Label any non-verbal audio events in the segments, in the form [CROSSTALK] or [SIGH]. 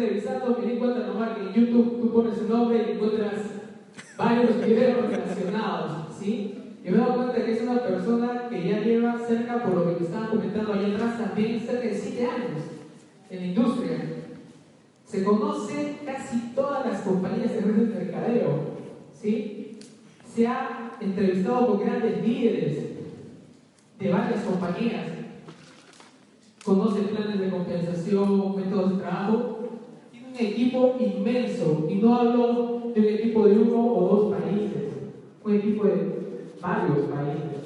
revisando me di cuenta nomás que en YouTube tú pones su nombre y encuentras varios videos relacionados, ¿sí? Y me he dado cuenta que es una persona que ya lleva cerca, por lo que me estaban comentando ahí atrás también, cerca de 7 años en la industria. Se conoce casi todas las compañías de redes de mercadeo, ¿sí? Se ha entrevistado con grandes líderes de varias compañías. Conoce planes de compensación, métodos de trabajo. Equipo inmenso, y no hablo de un equipo de uno o dos países, un equipo de varios países.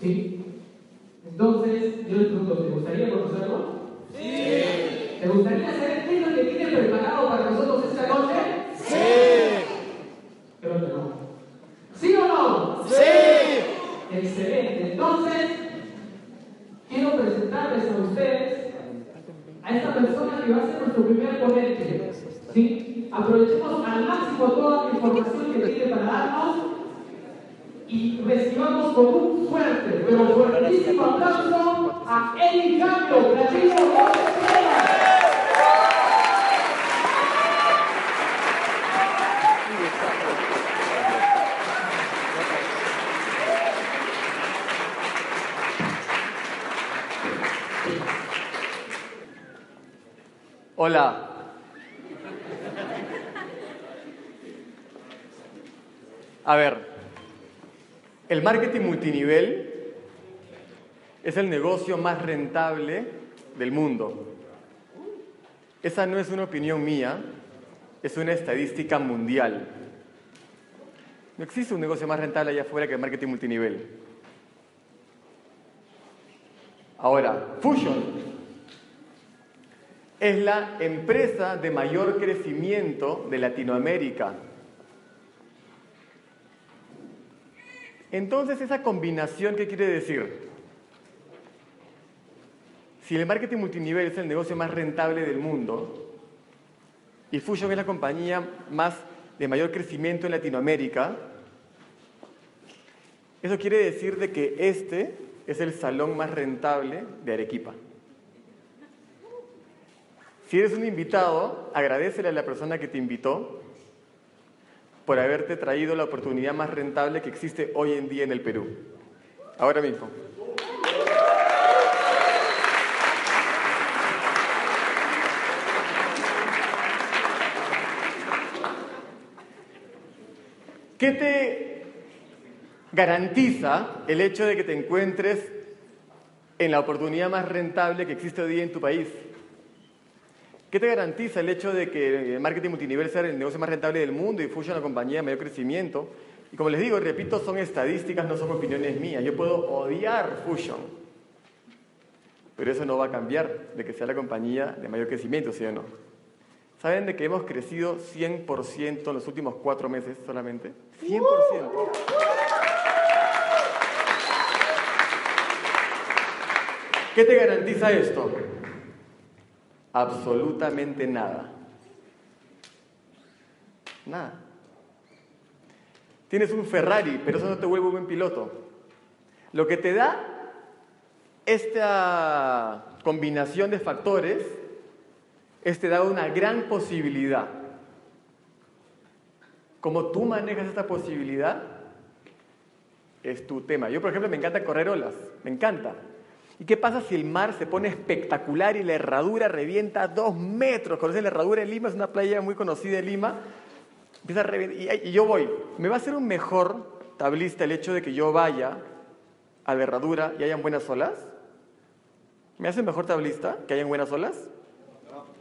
¿Sí? Entonces, yo les pregunto, ¿te gustaría conocerlo? Sí. ¿Te gustaría saber qué es lo que tiene preparado para nosotros esta noche? Sí. Creo que no. ¿Sí o no? Sí. Excelente. Entonces, quiero presentarles a ustedes a esta persona que va a ser nuestro primer ponente. ¿Sí? Aprovechemos al máximo toda la información que tiene para darnos y recibamos con un fuerte, pero fuertísimo aplauso a Eli Cambio, Platino Hola. A ver, el marketing multinivel es el negocio más rentable del mundo. Esa no es una opinión mía, es una estadística mundial. No existe un negocio más rentable allá afuera que el marketing multinivel. Ahora, Fusion es la empresa de mayor crecimiento de Latinoamérica. Entonces, esa combinación, ¿qué quiere decir? Si el marketing multinivel es el negocio más rentable del mundo y Fusion es la compañía más de mayor crecimiento en Latinoamérica, eso quiere decir de que este es el salón más rentable de Arequipa. Si eres un invitado, agradecele a la persona que te invitó por haberte traído la oportunidad más rentable que existe hoy en día en el Perú. Ahora mismo. ¿Qué te garantiza el hecho de que te encuentres en la oportunidad más rentable que existe hoy día en tu país? ¿Qué te garantiza el hecho de que el marketing multinivel sea el negocio más rentable del mundo y Fusion una compañía de mayor crecimiento? Y como les digo, repito, son estadísticas, no son opiniones mías. Yo puedo odiar Fusion, pero eso no va a cambiar de que sea la compañía de mayor crecimiento, ¿sí o no? ¿Saben de que hemos crecido 100% en los últimos cuatro meses solamente? 100%. ¿Qué te garantiza esto? Absolutamente nada. Nada. Tienes un Ferrari, pero eso no te vuelve un buen piloto. Lo que te da esta combinación de factores es te da una gran posibilidad. Como tú manejas esta posibilidad, es tu tema. Yo, por ejemplo, me encanta correr olas, me encanta. ¿Y qué pasa si el mar se pone espectacular y la herradura revienta dos metros? ¿Conocen la herradura en Lima? Es una playa muy conocida en Lima. Empieza a reventar, y, yo voy. ¿Me va a hacer un mejor tablista el hecho de que yo vaya a la herradura y hayan buenas olas? ¿Me hace mejor tablista que hayan buenas olas?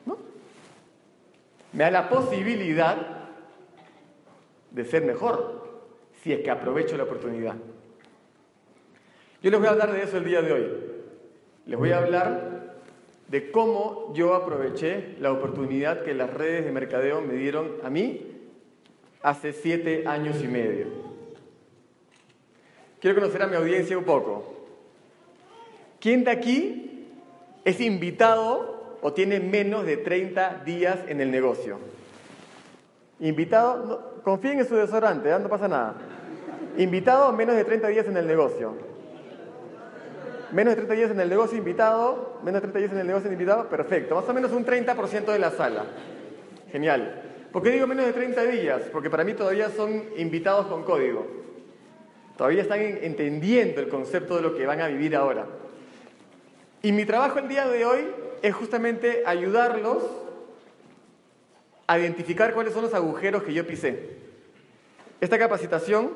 ¿No? Me da la posibilidad de ser mejor. si es que aprovecho la oportunidad. Yo les voy a hablar de eso el día de hoy. Les voy a hablar de cómo yo aproveché la oportunidad que las redes de mercadeo me dieron a mí hace siete años y medio. Quiero conocer a mi audiencia un poco. ¿Quién de aquí es invitado o tiene menos de 30 días en el negocio? Invitado, confíen en su desodorante, ¿eh? no pasa nada. Invitado menos de 30 días en el negocio. Menos de 30 días en el negocio invitado, menos de 30 días en el negocio invitado, perfecto. Más o menos un 30% de la sala. Genial. ¿Por qué digo menos de 30 días? Porque para mí todavía son invitados con código. Todavía están entendiendo el concepto de lo que van a vivir ahora. Y mi trabajo el día de hoy es justamente ayudarlos a identificar cuáles son los agujeros que yo pisé. Esta capacitación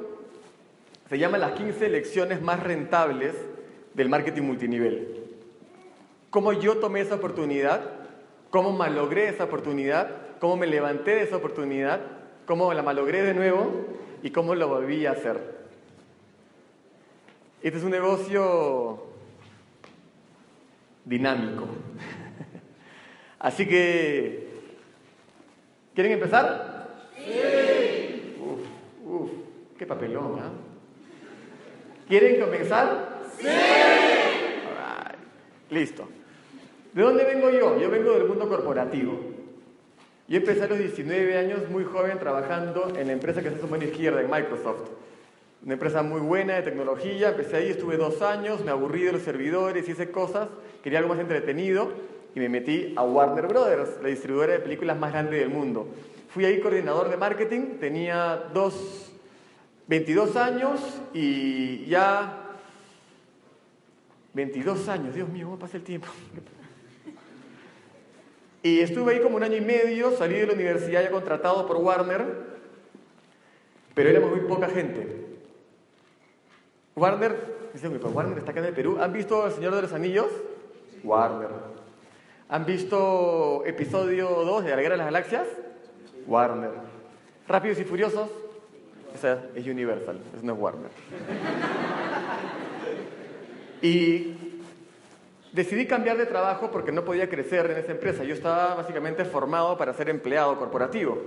se llama las 15 lecciones más rentables del marketing multinivel. Cómo yo tomé esa oportunidad, cómo malogré esa oportunidad, cómo me levanté de esa oportunidad, cómo la malogré de nuevo y cómo lo volví a hacer. Este es un negocio dinámico. [LAUGHS] Así que, ¿quieren empezar? Sí. Uf, uf, qué papelón, ¿ah? ¿Quieren comenzar? Sí. Listo. ¿De dónde vengo yo? Yo vengo del mundo corporativo. Yo empecé a los 19 años, muy joven, trabajando en la empresa que se su mano izquierda, en Microsoft. Una empresa muy buena de tecnología. Empecé ahí, estuve dos años, me aburrí de los servidores, hice cosas, quería algo más entretenido y me metí a Warner Brothers, la distribuidora de películas más grande del mundo. Fui ahí coordinador de marketing, tenía dos, 22 años y ya 22 años, Dios mío, ¿cómo pasa el tiempo? Y estuve ahí como un año y medio, salí de la universidad ya contratado por Warner, pero éramos muy poca gente. Warner, dice Warner está acá en el Perú. ¿Han visto El Señor de los Anillos? Warner. ¿Han visto episodio 2 de La Guerra de las Galaxias? Warner. ¿Rápidos y Furiosos? Esa es Universal, eso no es Warner. Y decidí cambiar de trabajo porque no podía crecer en esa empresa. Yo estaba básicamente formado para ser empleado corporativo.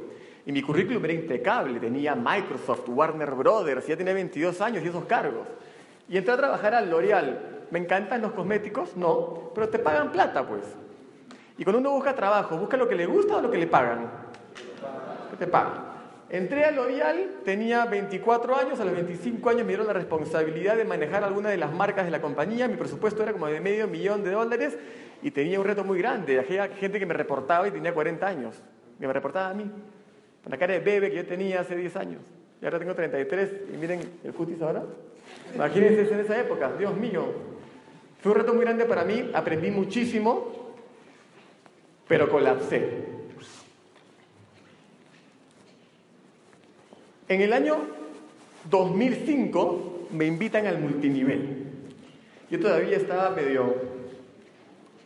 Y mi currículum era impecable, tenía Microsoft, Warner Brothers, ya tenía 22 años y esos cargos. Y entré a trabajar al L'Oreal. ¿Me encantan los cosméticos? No, pero te pagan plata, pues. Y cuando uno busca trabajo, ¿busca lo que le gusta o lo que le pagan? ¿Qué te pagan? Entré a L'Oreal, tenía 24 años, a los 25 años me dieron la responsabilidad de manejar algunas de las marcas de la compañía, mi presupuesto era como de medio millón de dólares y tenía un reto muy grande, había gente que me reportaba y tenía 40 años, que me reportaba a mí. Con la cara de bebé que yo tenía hace 10 años. Y ahora tengo 33 y miren el cutis ahora. Imagínense en esa época, Dios mío. Fue un reto muy grande para mí, aprendí muchísimo, pero colapsé. En el año 2005 me invitan al multinivel. Yo todavía estaba medio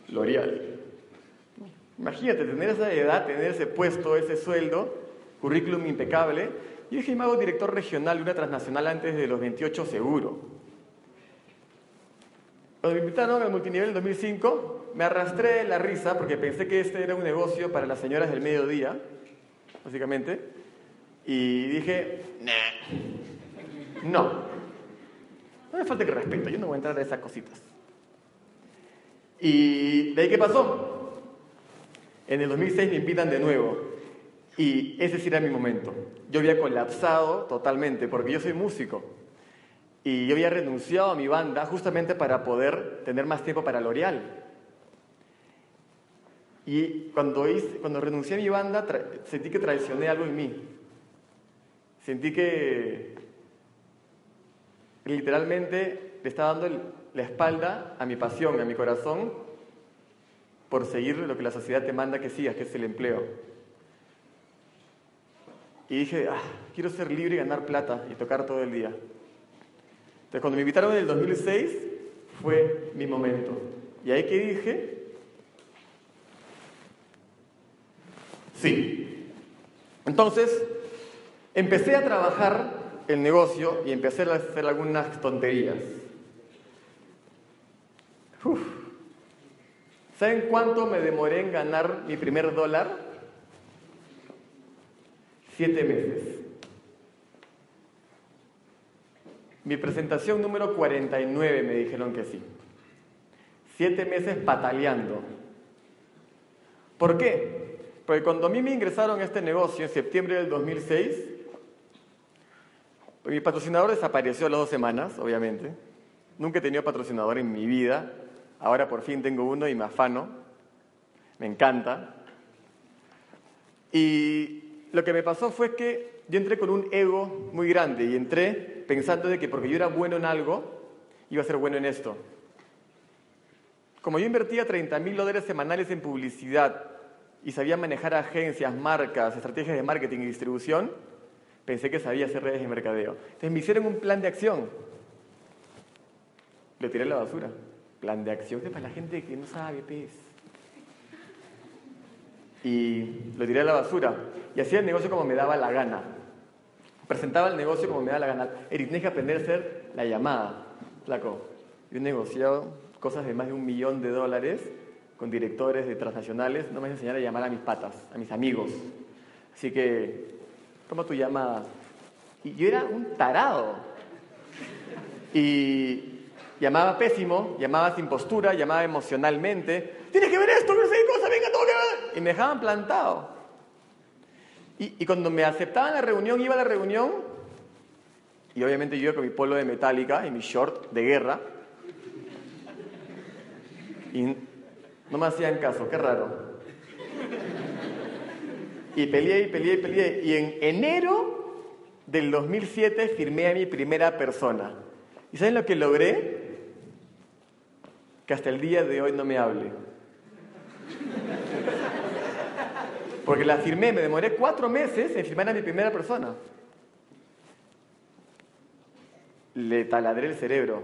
L'Oreal. Imagínate, tener esa edad, tener ese puesto, ese sueldo, currículum impecable. Yo dije, me hago director regional de una transnacional antes de los 28 seguro. Cuando me invitaron al multinivel en 2005, me arrastré la risa porque pensé que este era un negocio para las señoras del mediodía, básicamente. Y dije, no. No me falta que respeto, yo no voy a entrar a esas cositas. Y de ahí qué pasó? En el 2006 me invitan de nuevo. Y ese sí era mi momento. Yo había colapsado totalmente porque yo soy músico. Y yo había renunciado a mi banda justamente para poder tener más tiempo para L'Oreal. Y cuando, cuando renuncié a mi banda, sentí que traicioné algo en mí. Sentí que literalmente le estaba dando la espalda a mi pasión, a mi corazón, por seguir lo que la sociedad te manda que sigas, que es el empleo. Y dije, ah, quiero ser libre y ganar plata y tocar todo el día. Entonces, cuando me invitaron en el 2006, fue mi momento. Y ahí que dije, sí. Entonces, empecé a trabajar el negocio y empecé a hacer algunas tonterías. ¿Saben cuánto me demoré en ganar mi primer dólar? Siete meses. Mi presentación número 49 me dijeron que sí. Siete meses pataleando. ¿Por qué? Porque cuando a mí me ingresaron a este negocio en septiembre del 2006, mi patrocinador desapareció a las dos semanas, obviamente. Nunca he tenido patrocinador en mi vida. Ahora por fin tengo uno y me afano. Me encanta. Y lo que me pasó fue que yo entré con un ego muy grande y entré pensando de que porque yo era bueno en algo, iba a ser bueno en esto. Como yo invertía 30 mil dólares semanales en publicidad y sabía manejar agencias, marcas, estrategias de marketing y distribución, pensé que sabía hacer redes de mercadeo. Entonces me hicieron un plan de acción. Lo tiré a la basura. Plan de acción es para la gente que no sabe, pez. Y lo tiré a la basura. Y hacía el negocio como me daba la gana. Presentaba el negocio como me daba la gana. Eric, tienes que aprender a hacer la llamada. Flaco, yo he negociado cosas de más de un millón de dólares con directores de transnacionales. No me vas a enseñar a llamar a mis patas, a mis amigos. Así que toma tu llamada. Y yo era un tarado. Y llamaba pésimo, llamaba sin postura, llamaba emocionalmente. Tienes que ver esto, no sé cosa, venga, todo que. Y me dejaban plantado. Y, y, cuando me aceptaban la reunión, iba a la reunión, y obviamente yo iba con mi polo de metálica y mi short de guerra. Y no me hacían caso, qué raro. Y peleé y peleé y peleé. Y en enero del 2007 firmé a mi primera persona. ¿Y saben lo que logré? Que hasta el día de hoy no me hable. Porque la firmé, me demoré cuatro meses en firmar a mi primera persona. Le taladré el cerebro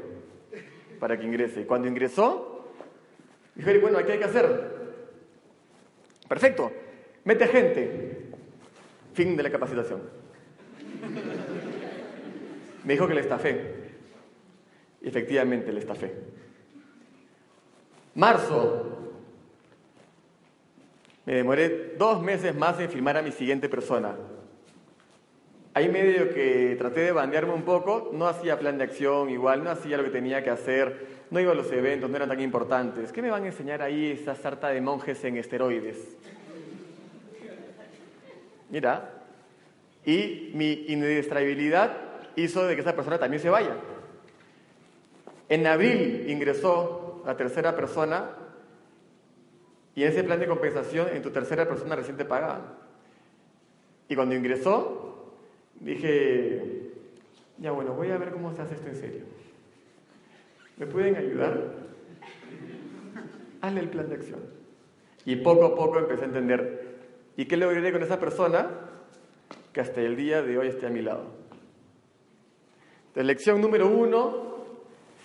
para que ingrese. Y cuando ingresó, dije, bueno, ¿qué hay que hacer? Perfecto, mete gente. Fin de la capacitación. Me dijo que le estafé. Y efectivamente le estafé. Marzo, me demoré dos meses más en firmar a mi siguiente persona. Ahí medio que traté de bandearme un poco, no hacía plan de acción igual, no hacía lo que tenía que hacer, no iba a los eventos, no eran tan importantes. ¿Qué me van a enseñar ahí esa sarta de monjes en esteroides? Mira, y mi indestrabilidad hizo de que esa persona también se vaya. En abril ingresó la tercera persona y ese plan de compensación, en tu tercera persona recién te pagaban. Y cuando ingresó, dije, ya bueno, voy a ver cómo se hace esto en serio. ¿Me pueden ayudar? Hazle el plan de acción. Y poco a poco empecé a entender. ¿Y qué logré con esa persona? Que hasta el día de hoy esté a mi lado. Entonces, lección número uno,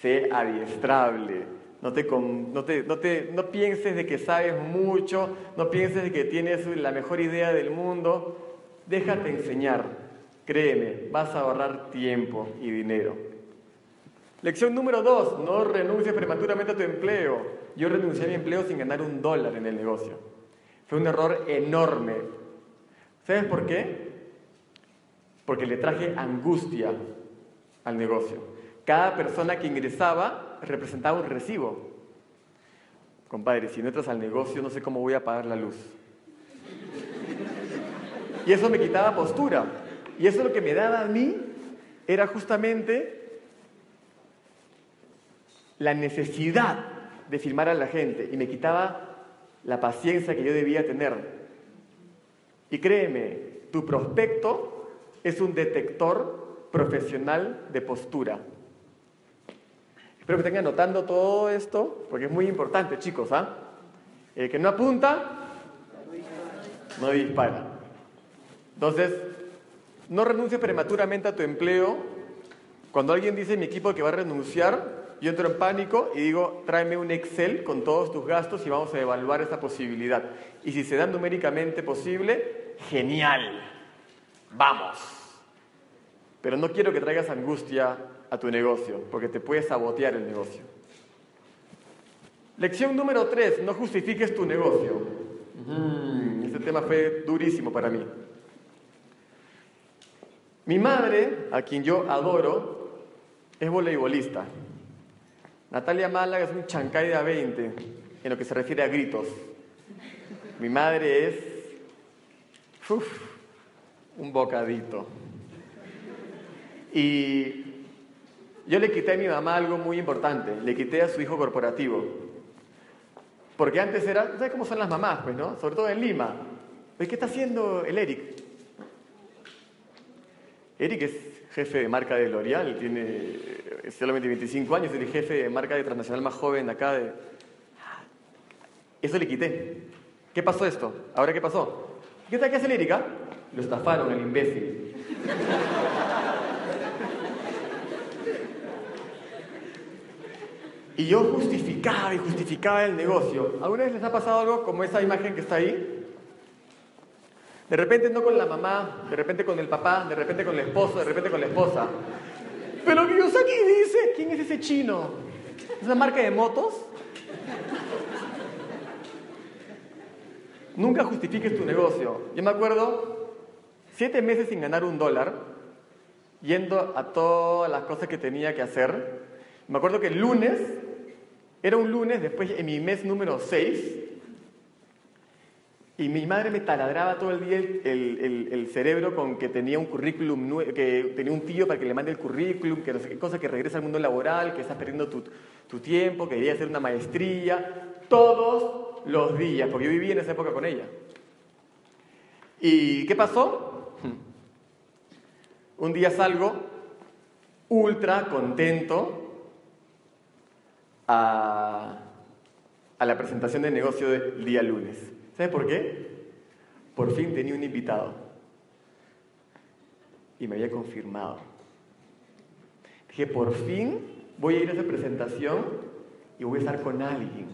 sé adiestrable. No, te, no, te, no, te, no pienses de que sabes mucho, no pienses de que tienes la mejor idea del mundo. Déjate enseñar. Créeme, vas a ahorrar tiempo y dinero. Lección número dos, no renuncies prematuramente a tu empleo. Yo renuncié a mi empleo sin ganar un dólar en el negocio. Fue un error enorme. ¿Sabes por qué? Porque le traje angustia al negocio. Cada persona que ingresaba representaba un recibo. Compadre, si no entras al negocio, no sé cómo voy a pagar la luz. Y eso me quitaba postura. Y eso lo que me daba a mí era justamente la necesidad de firmar a la gente y me quitaba la paciencia que yo debía tener. Y créeme, tu prospecto es un detector profesional de postura. Espero que estén anotando todo esto, porque es muy importante, chicos. ¿ah? El que no apunta, no dispara. Entonces, no renuncies prematuramente a tu empleo. Cuando alguien dice en mi equipo que va a renunciar, yo entro en pánico y digo, tráeme un Excel con todos tus gastos y vamos a evaluar esta posibilidad. Y si se da numéricamente posible, genial. Vamos. pero no quiero que traigas angustia a tu negocio, porque te puede sabotear el negocio. Lección número tres, no justifiques tu negocio. este tema fue durísimo para mí. Mi madre, a quien yo adoro, es voleibolista. Natalia Málaga es un chancay de a 20 en lo que se refiere a gritos. Mi madre es un bocadito. Y yo le quité a mi mamá algo muy importante, le quité a su hijo corporativo. Porque antes era, ¿sabes cómo son las mamás? Pues, ¿no? Sobre todo en Lima. ¿Qué está haciendo el Eric? Eric es jefe de marca de L'Oreal, tiene eh, solamente 25 años, es el jefe de marca de transnacional más joven acá. De... Eso le quité. ¿Qué pasó esto? ¿Ahora qué pasó? ¿Qué tal que hace Erika? Lo estafaron, el imbécil. Y yo justificaba y justificaba el negocio. ¿Alguna vez les ha pasado algo como esa imagen que está ahí? De repente no con la mamá, de repente con el papá, de repente con el esposo, de repente con la esposa. Pero aquí dice, ¿quién es ese chino? ¿Es una marca de motos? Nunca justifiques tu negocio. Yo me acuerdo, siete meses sin ganar un dólar, yendo a todas las cosas que tenía que hacer. Me acuerdo que el lunes, era un lunes, después en mi mes número seis, y mi madre me taladraba todo el día el, cerebro con que tenía un currículum, que tenía un tío para que le mande el currículum, que no sé qué cosa, que regresa al mundo laboral, que estás perdiendo tu, tu tiempo, que quería hacer una maestría, todos los días, porque yo viví en esa época con ella. ¿Y qué pasó? [LAUGHS] Un día salgo ultra contento a, a la presentación de negocio del día lunes. ¿Sabe por qué? Por fin tenía un invitado. Y me había confirmado. Dije, por fin voy a ir a esa presentación y voy a estar con alguien.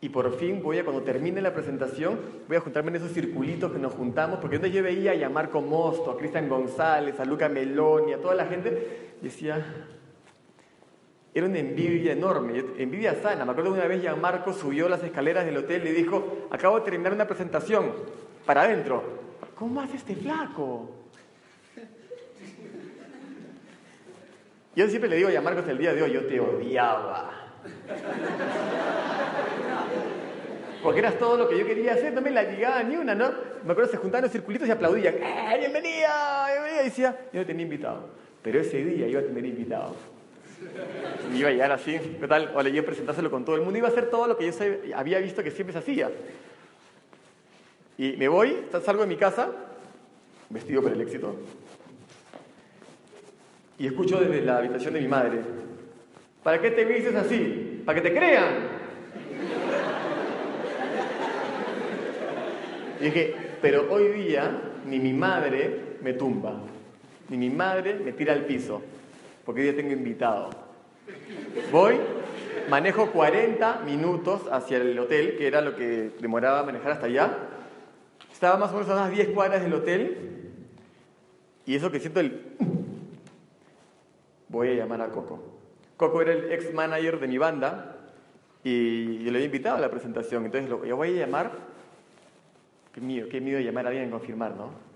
Y por fin voy a, cuando termine la presentación, voy a juntarme en esos circulitos que nos juntamos, porque entonces yo veía a Marco Mosto, a Cristian González, a Luca Meloni, a toda la gente, decía, era una envidia enorme, envidia sana. Me acuerdo una vez Gianmarco subió las escaleras del hotel y dijo, acabo de terminar una presentación, para adentro. ¿Cómo hace este flaco? Yo siempre le digo a hasta el día de hoy, yo te odiaba. Porque eras todo lo que yo quería hacer, no me la llegaba ni una, ¿no? Me acuerdo se juntaban los circulitos y aplaudían. ¡Eh, bienvenida! bienvenida! Y decía, yo no tenía invitado. Pero ese día iba a tener invitado. Y iba a llegar así, ¿qué tal? O le iba presentárselo con todo el mundo. Iba a hacer todo lo que yo había visto que siempre se hacía. Y me voy, salgo de mi casa, vestido para el éxito. Y escucho desde la habitación de mi madre. ¿Para qué te vistes así? ¿Para que te crean? Y dije, pero hoy día ni mi madre me tumba, ni mi madre me tira al piso porque hoy día tengo invitado. Voy, manejo 40 minutos hacia el hotel, que era lo que demoraba manejar hasta allá. Estaba más o menos a unas 10 cuadras del hotel y eso que siento el... Voy a llamar a Coco. Coco era el ex manager de mi banda y yo le había invitado a la presentación. Entonces lo, yo voy a llamar. Qué miedo, qué miedo llamar a alguien y confirmar, ¿no?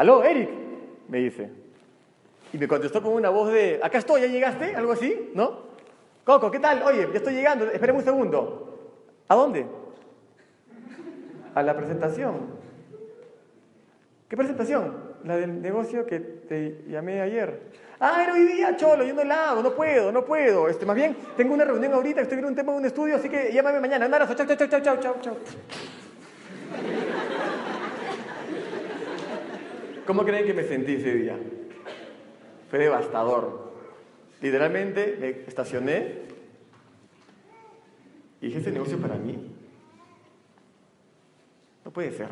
Aló, Eric, me dice. Y me contestó con una voz de, acá estoy, ¿ya llegaste? Algo así, ¿no? Coco, ¿qué tal? Oye, ya estoy llegando, espérame un segundo. ¿A dónde? A la presentación. ¿Qué presentación? La del negocio que te llamé ayer. Ah, era hoy día, cholo, yo no la hago, no puedo, no puedo. Este, más bien, tengo una reunión ahorita, estoy viendo un tema en un estudio, así que llámame mañana. Un abrazo, chao, chao, chao, chao, chao, chao. ¿Cómo creen que me sentí ese día? Fue devastador. Literalmente me estacioné y dije, ¿este negocio para mí? No puede ser.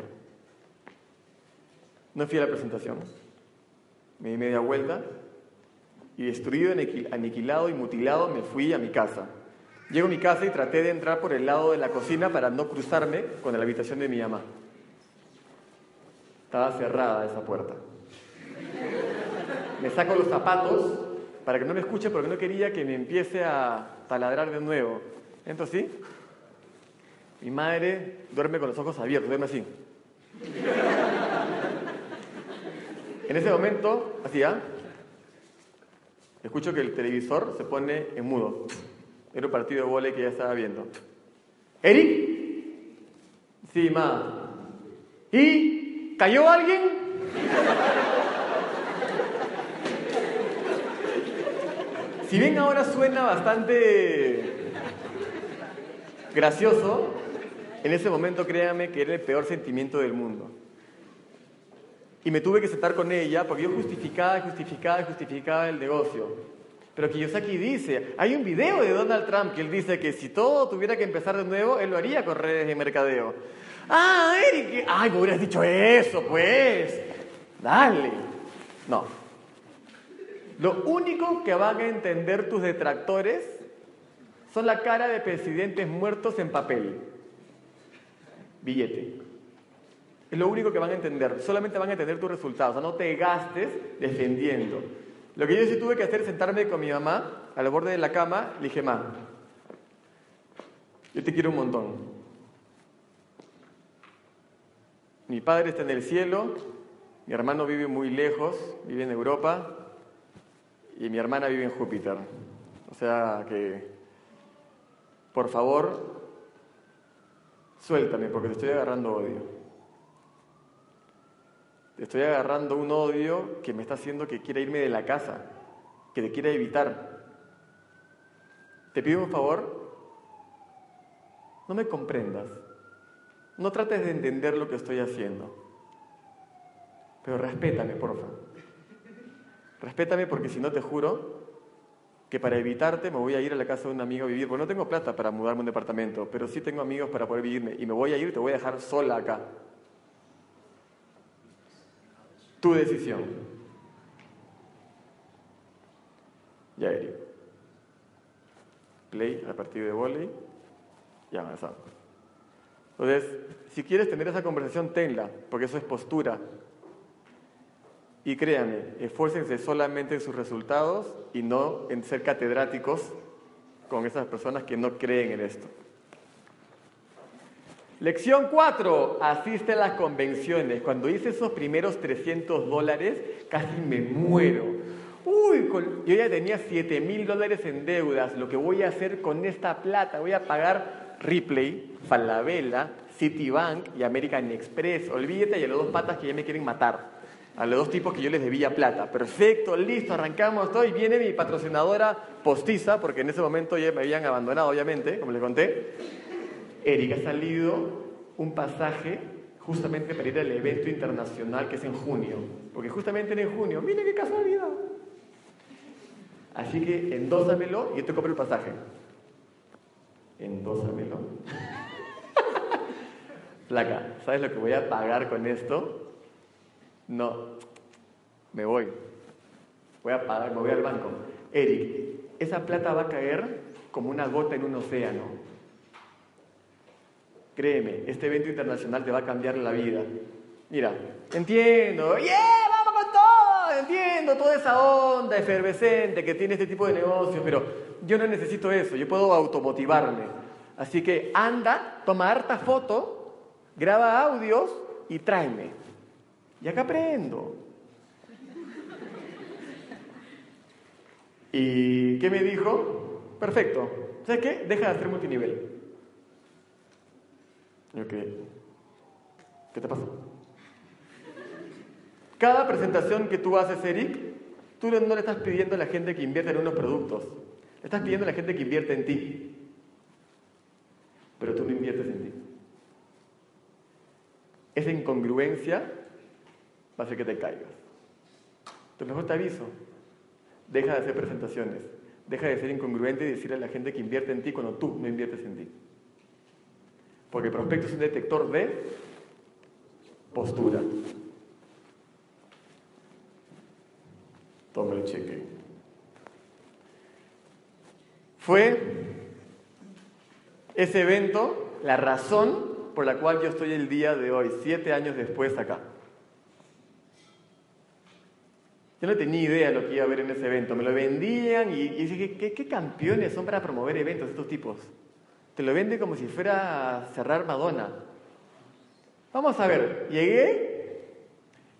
No fui a la presentación. Me di media vuelta y destruido, aniquilado y mutilado me fui a mi casa. Llego a mi casa y traté de entrar por el lado de la cocina para no cruzarme con la habitación de mi mamá. Estaba cerrada esa puerta. Me saco los zapatos para que no me escuche porque no quería que me empiece a taladrar de nuevo. Entro así. Mi madre duerme con los ojos abiertos, duerme así. En ese momento, así, ¿ah? Escucho que el televisor se pone en mudo. Era un partido de vole que ya estaba viendo. ¿Eric? Sí, ma. ¿Y? ¿Cayó alguien? Si bien ahora suena bastante gracioso, en ese momento créame que era el peor sentimiento del mundo. Y me tuve que sentar con ella porque yo justificaba, justificaba, justificaba el negocio. Pero Kiyosaki dice, hay un video de Donald Trump que él dice que si todo tuviera que empezar de nuevo, él lo haría con redes de mercadeo. Ah, Eric, ay, me hubieras dicho eso, pues. Dale. No. Lo único que van a entender tus detractores son la cara de presidentes muertos en papel. Billete. Es lo único que van a entender. Solamente van a entender tus resultados. O sea, no te gastes defendiendo. Lo que yo sí tuve que hacer es sentarme con mi mamá al borde de la cama. Le dije, ma, yo te quiero un montón. Mi padre está en el cielo, mi hermano vive muy lejos, vive en Europa, y mi hermana vive en Júpiter. O sea que, por favor, suéltame porque te estoy agarrando odio estoy agarrando un odio que me está haciendo que quiera irme de la casa, que te quiera evitar. Te pido un favor, no me comprendas, no trates de entender lo que estoy haciendo, pero respétame, porfa. Respétame porque si no te juro que para evitarte me voy a ir a la casa de un amigo a vivir, porque no tengo plata para mudarme a un departamento, pero sí tengo amigos para poder vivirme y me voy a ir y te voy a dejar sola acá. Tu decisión. Ya. Play a partir de volei y avanzamos. Entonces, si quieres tener esa conversación, tenla, porque eso es postura. Y créanme, esfuércense solamente en sus resultados y no en ser catedráticos con esas personas que no creen en esto. Lección 4. Asiste a las convenciones. Cuando hice esos primeros 300 dólares, casi me muero. Uy, yo ya tenía 7 mil dólares en deudas. Lo que voy a hacer con esta plata, voy a pagar Ripley, Falabella, Citibank y American Express. Olvídate y a los dos patas que ya me quieren matar. A los dos tipos que yo les debía plata. Perfecto, listo, arrancamos todo. Y viene mi patrocinadora postiza, porque en ese momento ya me habían abandonado, obviamente, como les conté Eric, ha salido un pasaje justamente para ir al evento internacional que es en junio. Porque justamente en junio, mire qué casualidad. Así que endósamelo y yo te compro el pasaje. Endósamelo. Placa, [LAUGHS] ¿sabes lo que voy a pagar con esto? No, me voy. Voy a pagar, me voy al banco. Eric, esa plata va a caer como una gota en un océano. Créeme, este evento internacional te va a cambiar la vida. Mira, entiendo, ¡yeah! Entiendo toda esa onda efervescente que tiene este tipo de negocios, pero yo no necesito eso, yo puedo automotivarme. Así que anda, toma harta foto, graba audios y tráeme. Y acá aprendo. ¿Y qué me dijo? Perfecto. ¿Sabes qué? Deja de hacer multinivel. ¿qué te pasa? Cada presentación que tú haces, Eric, tú no le estás pidiendo a la gente que invierta en unos productos, le estás pidiendo a la gente que invierte en ti. Pero tú no inviertes en ti. Esa incongruencia va a hacer que te caigas. Entonces, mejor te aviso, deja de hacer presentaciones, deja de ser incongruente y decirle a la gente que invierte en ti cuando tú no inviertes en ti. Porque el prospecto es un detector de postura. Toma el cheque. Fue ese evento la razón por la cual yo estoy el día de hoy, siete años después acá. Yo no tenía idea de lo que iba a haber en ese evento. Me lo vendían y, dije, ¿qué, ¿qué, campeones son para promover eventos estos tipos? Te lo venden como si fuera a cerrar Madonna. Vamos a ver, llegué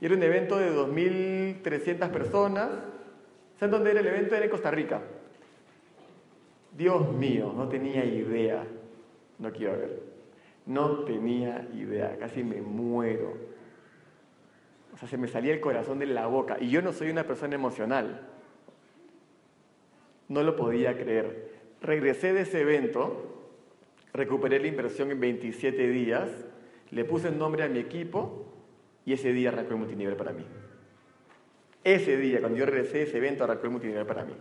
y era un evento de 2.300 personas. ¿Saben dónde era el evento? Era en Costa Rica. Dios mío, no tenía idea. No quiero ver. No tenía idea, casi me muero. O sea, se me salía el corazón de la boca. Y yo no soy una persona emocional. No lo podía creer. Regresé de ese evento, recuperé la inversión en 27 días, le puse el nombre a mi equipo y ese día arrancó el multinivel para mí. Ese día, cuando yo regresé ese evento, arrancó el multinivel para mí.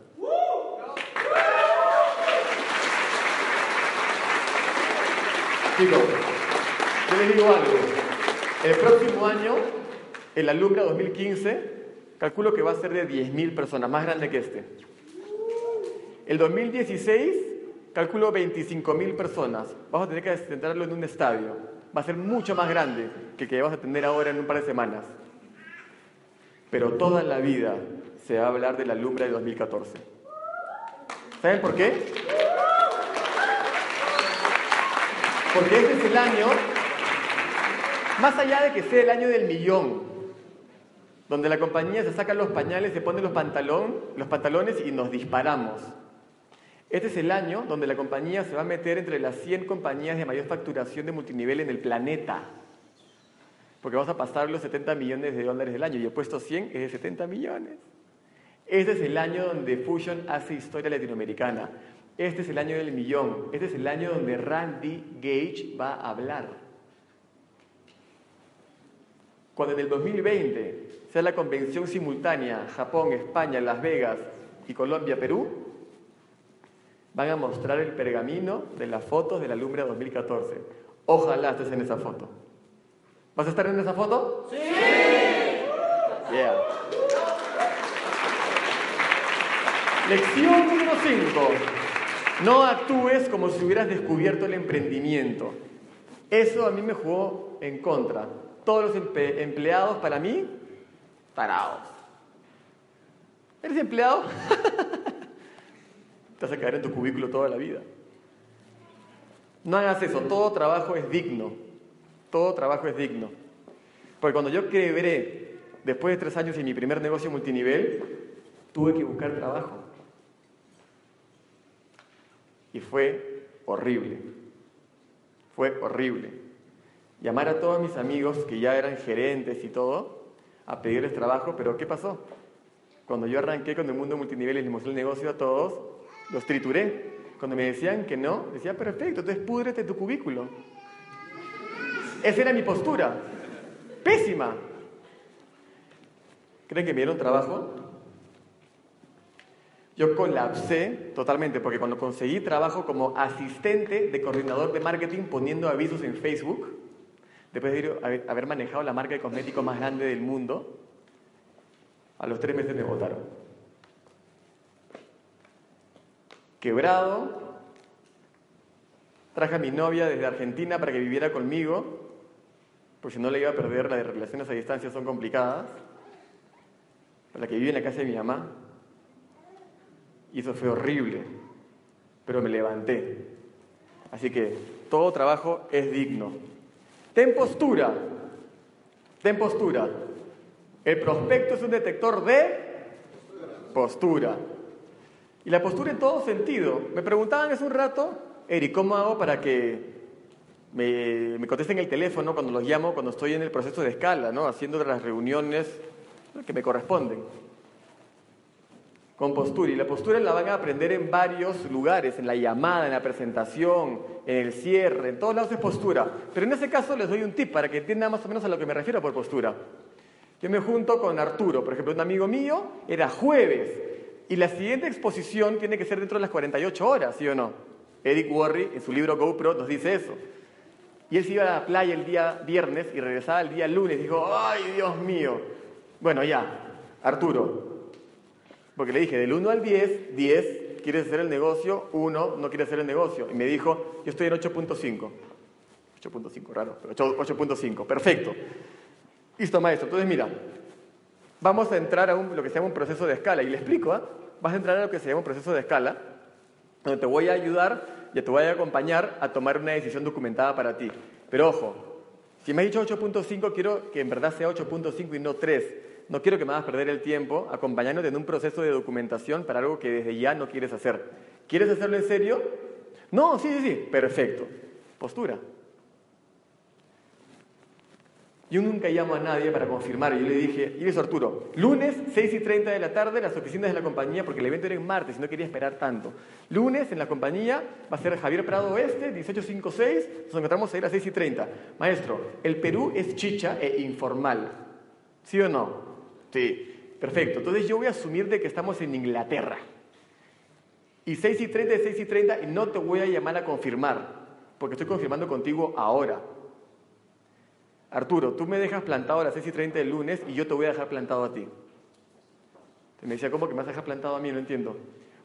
Chicos, yo les digo algo. El próximo año, el Alumbra 2015, calculo que va a ser de 10.000 personas, más grande que este. El 2016, calculo 25.000 personas. Vamos a tener que centrarlo en un estadio. Va a ser mucho más grande que el que vamos a tener ahora en un par de semanas. Pero toda la vida se va a hablar de la Alumbra de 2014. ¿Saben por qué? Porque este es el año, más allá de que sea el año del millón, donde la compañía se saca los pañales, se pone los, los pantalones y nos disparamos. Este es el año donde la compañía se va a meter entre las 100 compañías de mayor facturación de multinivel en el planeta. Porque vamos a pasar los 70 millones de dólares del año y he puesto 100 es de 70 millones. Este es el año donde Fusion hace historia latinoamericana. Este es el año del millón. Este es el año donde Randy Gage va a hablar. Cuando en el 2020 sea la convención simultánea Japón, España, Las Vegas y Colombia, Perú, van a mostrar el pergamino de las fotos de la Lumbre 2014. Ojalá estés en esa foto. ¿Vas a estar en esa foto? Sí. Yeah. Lección número 5. No actúes como si hubieras descubierto el emprendimiento. Eso a mí me jugó en contra. Todos los empleados para mí, parados. ¿Eres empleado? [LAUGHS] Te vas a caer en tu cubículo toda la vida. No hagas eso, todo trabajo es digno. Todo trabajo es digno. Porque cuando yo quebré, después de tres años en mi primer negocio multinivel, tuve que buscar trabajo. Y fue horrible. Fue horrible. Llamar a todos mis amigos que ya eran gerentes y todo, a pedirles trabajo, pero ¿qué pasó? Cuando yo arranqué con el mundo multinivel y les mostré el negocio a todos, los trituré. Cuando me decían que no, decía, perfecto, entonces púdrete tu cubículo. Esa era mi postura. Pésima. ¿Creen que me dieron trabajo? Yo colapsé totalmente porque cuando conseguí trabajo como asistente de coordinador de marketing poniendo avisos en Facebook, después de haber manejado la marca de cosméticos más grande del mundo, a los tres meses me votaron. Quebrado, traje a mi novia desde Argentina para que viviera conmigo, porque si no le iba a perder, las relaciones a distancia son complicadas, para que vive en la casa de mi mamá. Y eso fue horrible, pero me levanté. Así que todo trabajo es digno. Ten postura, ten postura. El prospecto es un detector de postura. Y la postura en todo sentido. Me preguntaban hace un rato, Eric, ¿cómo hago para que me, contesten el teléfono cuando los llamo, cuando estoy en el proceso de escala, ¿no? haciendo las reuniones que me corresponden? con postura. Y la postura la van a aprender en varios lugares, en la llamada, en la presentación, en el cierre, en todos lados es postura. Pero en ese caso les doy un tip para que entiendan más o menos a lo que me refiero por postura. Yo me junto con Arturo, por ejemplo, un amigo mío, era jueves, y la siguiente exposición tiene que ser dentro de las 48 horas, ¿sí o no? Eric Worry, en su libro GoPro, nos dice eso. Y él se iba a la playa el día viernes y regresaba el día lunes. Dijo, ¡ay, Dios mío! Bueno, ya, Arturo, porque le dije, del 1 al 10, 10 ¿quieres hacer el negocio? Uno, no quiere hacer el negocio. Y me dijo, yo estoy en 8.5. 8.5, raro, pero 8.5, perfecto. Listo, maestro. Entonces, mira, vamos a entrar a lo que se llama un proceso de escala. Y le explico, ¿ah? Vas a entrar a lo que se llama un proceso de escala, donde te voy a ayudar y te voy a acompañar a tomar una decisión documentada para ti. Pero ojo, si me has dicho 8.5, quiero que en verdad sea 8.5 y no 3. No quiero que me hagas perder el tiempo acompañándote en un proceso de documentación para algo que desde ya no quieres hacer. ¿Quieres hacerlo en serio? No, sí, sí, sí, perfecto. Postura. Yo nunca llamo a nadie para confirmar. Yo le dije, y eso Arturo, lunes 6 y 30 de la tarde las oficinas de la compañía, porque el evento era en martes y no quería esperar tanto. Lunes en la compañía va a ser Javier Prado Oeste, 1856, nos encontramos a ir a 6 y 30. Maestro, el Perú es chicha e informal. ¿Sí o no? Sí, perfecto. Entonces yo voy a asumir de que estamos en Inglaterra. Y 6 y 30 es 6 y 30 y no te voy a llamar a confirmar, porque estoy confirmando contigo ahora. Arturo, tú me dejas plantado a las 6 y 30 del lunes y yo te voy a dejar plantado a ti. me decía, ¿cómo que me has dejado plantado a mí? No entiendo.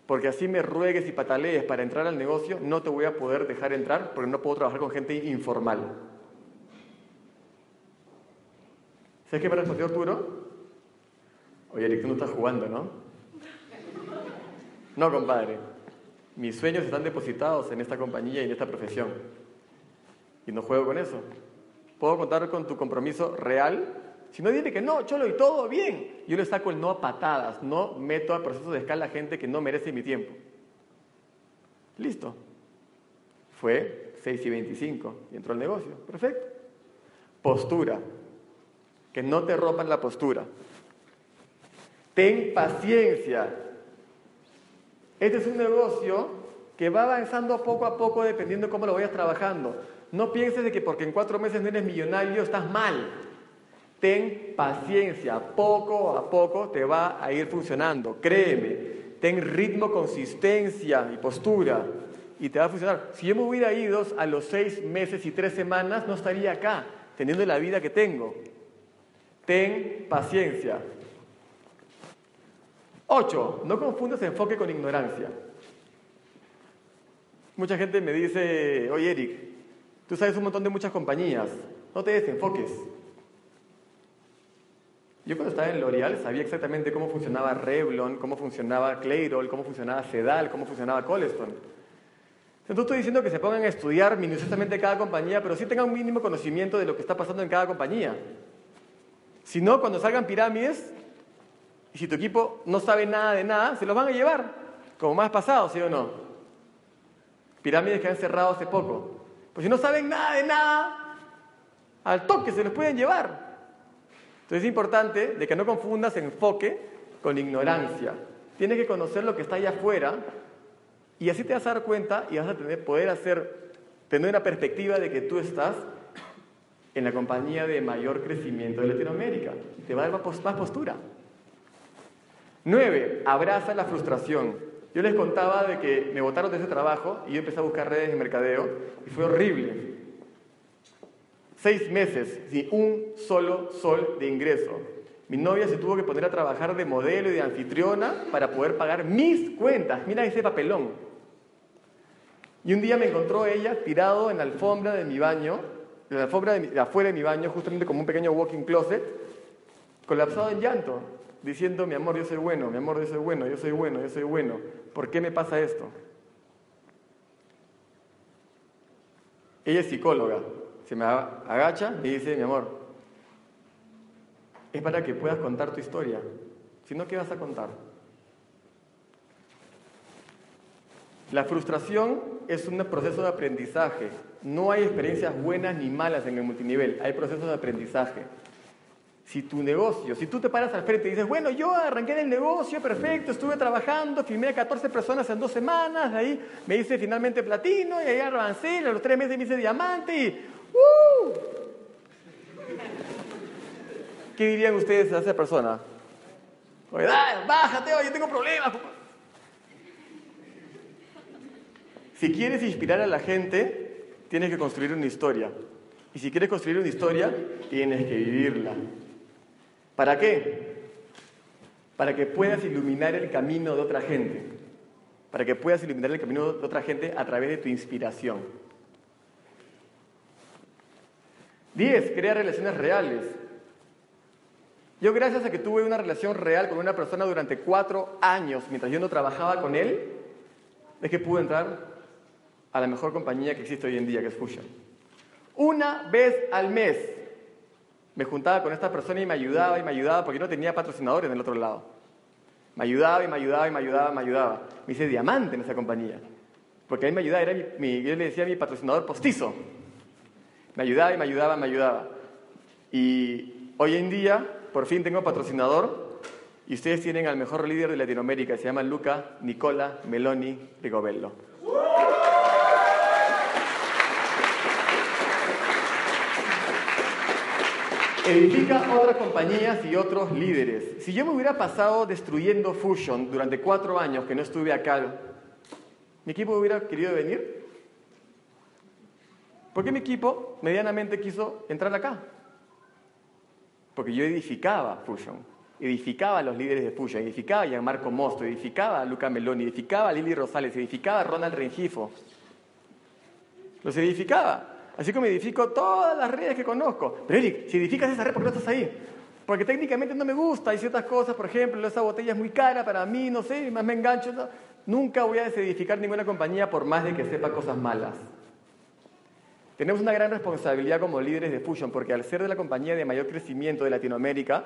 Porque así me ruegues y patalees para entrar al negocio, no te voy a poder dejar entrar porque no puedo trabajar con gente informal. ¿Sabes qué me respondió Arturo? Oye, Eric, tú no estás jugando, ¿no? No, compadre. Mis sueños están depositados en esta compañía y en esta profesión. Y no juego con eso. ¿Puedo contar con tu compromiso real? Si no, dile que no, cholo, y todo bien. Yo le saco el no a patadas, no meto a procesos de escala a gente que no merece mi tiempo. Listo. Fue 6 y 25 y entró el negocio. Perfecto. Postura. Que no te rompan la postura. Ten paciencia. Este es un negocio que va avanzando poco a poco dependiendo de cómo lo vayas trabajando. No pienses de que porque en cuatro meses no eres millonario estás mal. Ten paciencia, poco a poco te va a ir funcionando, créeme. Ten ritmo, consistencia y postura y te va a funcionar. Si yo me hubiera ido a los seis meses y tres semanas, no estaría acá, teniendo la vida que tengo. Ten paciencia. Ocho, no confundas enfoque con ignorancia. Mucha gente me dice, oye Eric, Tú sabes un montón de muchas compañías. No te desenfoques. Yo cuando estaba en L'Oreal sabía exactamente cómo funcionaba Revlon, cómo funcionaba Clairol, cómo funcionaba Sedal, cómo funcionaba Coleston. Entonces estoy diciendo que se pongan a estudiar minuciosamente cada compañía, pero sí tengan un mínimo conocimiento de lo que está pasando en cada compañía. Si no, cuando salgan pirámides, y si tu equipo no sabe nada de nada, se los van a llevar, como más pasado, ¿sí o no? Pirámides que han cerrado hace poco. Pues si no saben nada de nada, al toque se los pueden llevar. Entonces es importante de que no confundas enfoque con ignorancia. Tienes que conocer lo que está allá afuera y así te vas a dar cuenta y vas a tener, poder hacer, tener una perspectiva de que tú estás en la compañía de mayor crecimiento de Latinoamérica. Te va a dar más postura. Nueve, abraza la frustración. Yo les contaba de que me votaron de ese trabajo y yo empecé a buscar redes de mercadeo y fue horrible. Seis meses sin un solo sol de ingreso. Mi novia se tuvo que poner a trabajar de modelo y de anfitriona para poder pagar mis cuentas. Mira ese papelón. Y un día me encontró ella tirado en la alfombra de mi baño, en la alfombra de, afuera de mi baño, justamente como un pequeño walking closet, colapsado en llanto diciendo, mi amor, yo soy bueno, mi amor, yo soy bueno, yo soy bueno, yo soy bueno. ¿Por qué me pasa esto? Ella es psicóloga. Se me agacha y dice, mi amor, es para que puedas contar tu historia. Si no, ¿qué vas a contar? La frustración es un proceso de aprendizaje. No hay experiencias buenas ni malas en el multinivel, hay procesos de aprendizaje. Si tu negocio, si tú te paras al frente y dices, bueno, yo arranqué el negocio, perfecto, estuve trabajando, firmé a 14 personas en dos semanas, de ahí me hice finalmente platino, y ahí avancé, a los tres meses me hice diamante y ¡uh! ¿Qué dirían ustedes a esa persona? Oye, bájate, oye, tengo problemas. Si quieres inspirar a la gente, tienes que construir una historia. Y si quieres construir una historia, tienes que vivirla. ¿Para qué? Para que puedas iluminar el camino de otra gente. para que puedas iluminar el camino de otra gente a través de tu inspiración. 10. Crea relaciones reales. Yo gracias a que tuve una relación real con una persona durante cuatro años, mientras yo no trabajaba con él, es que pude entrar a la mejor compañía que existe hoy en día, que es Fusion. Una vez al mes me juntaba con esta persona y me ayudaba y me ayudaba porque yo no tenía patrocinadores en el otro lado. Me ayudaba y me ayudaba y me ayudaba, me ayudaba. Me hice diamante en esa compañía. Porque a mí me ayudaba, era mi, yo le decía mi patrocinador postizo. Me ayudaba y me ayudaba, me ayudaba. Y hoy en día, por fin tengo patrocinador y ustedes tienen al mejor líder de Latinoamérica, se llama Luca Nicola Meloni Rigobello. Edifica otras compañías y otros líderes. Si yo me hubiera pasado destruyendo Fusion durante cuatro años que no estuve acá, ¿mi equipo hubiera querido venir? ¿Por qué mi equipo medianamente quiso entrar acá? Porque yo edificaba Fusion, edificaba a los líderes de Fusion, edificaba a Marco Mosto, edificaba a Luca Meloni, edificaba a Lili Rosales, edificaba a Ronald Rengifo. Los edificaba. Así como edifico todas las redes que conozco. Pero Eric, si edificas esa red, ¿por qué no estás ahí? Porque técnicamente no me gusta, hay ciertas cosas, por ejemplo, esa botella es muy cara para mí, no sé, más me engancho. Nunca voy a desedificar ninguna compañía por más de que sepa cosas malas. Tenemos una gran responsabilidad como líderes de Fusion, porque al ser de la compañía de mayor crecimiento de Latinoamérica,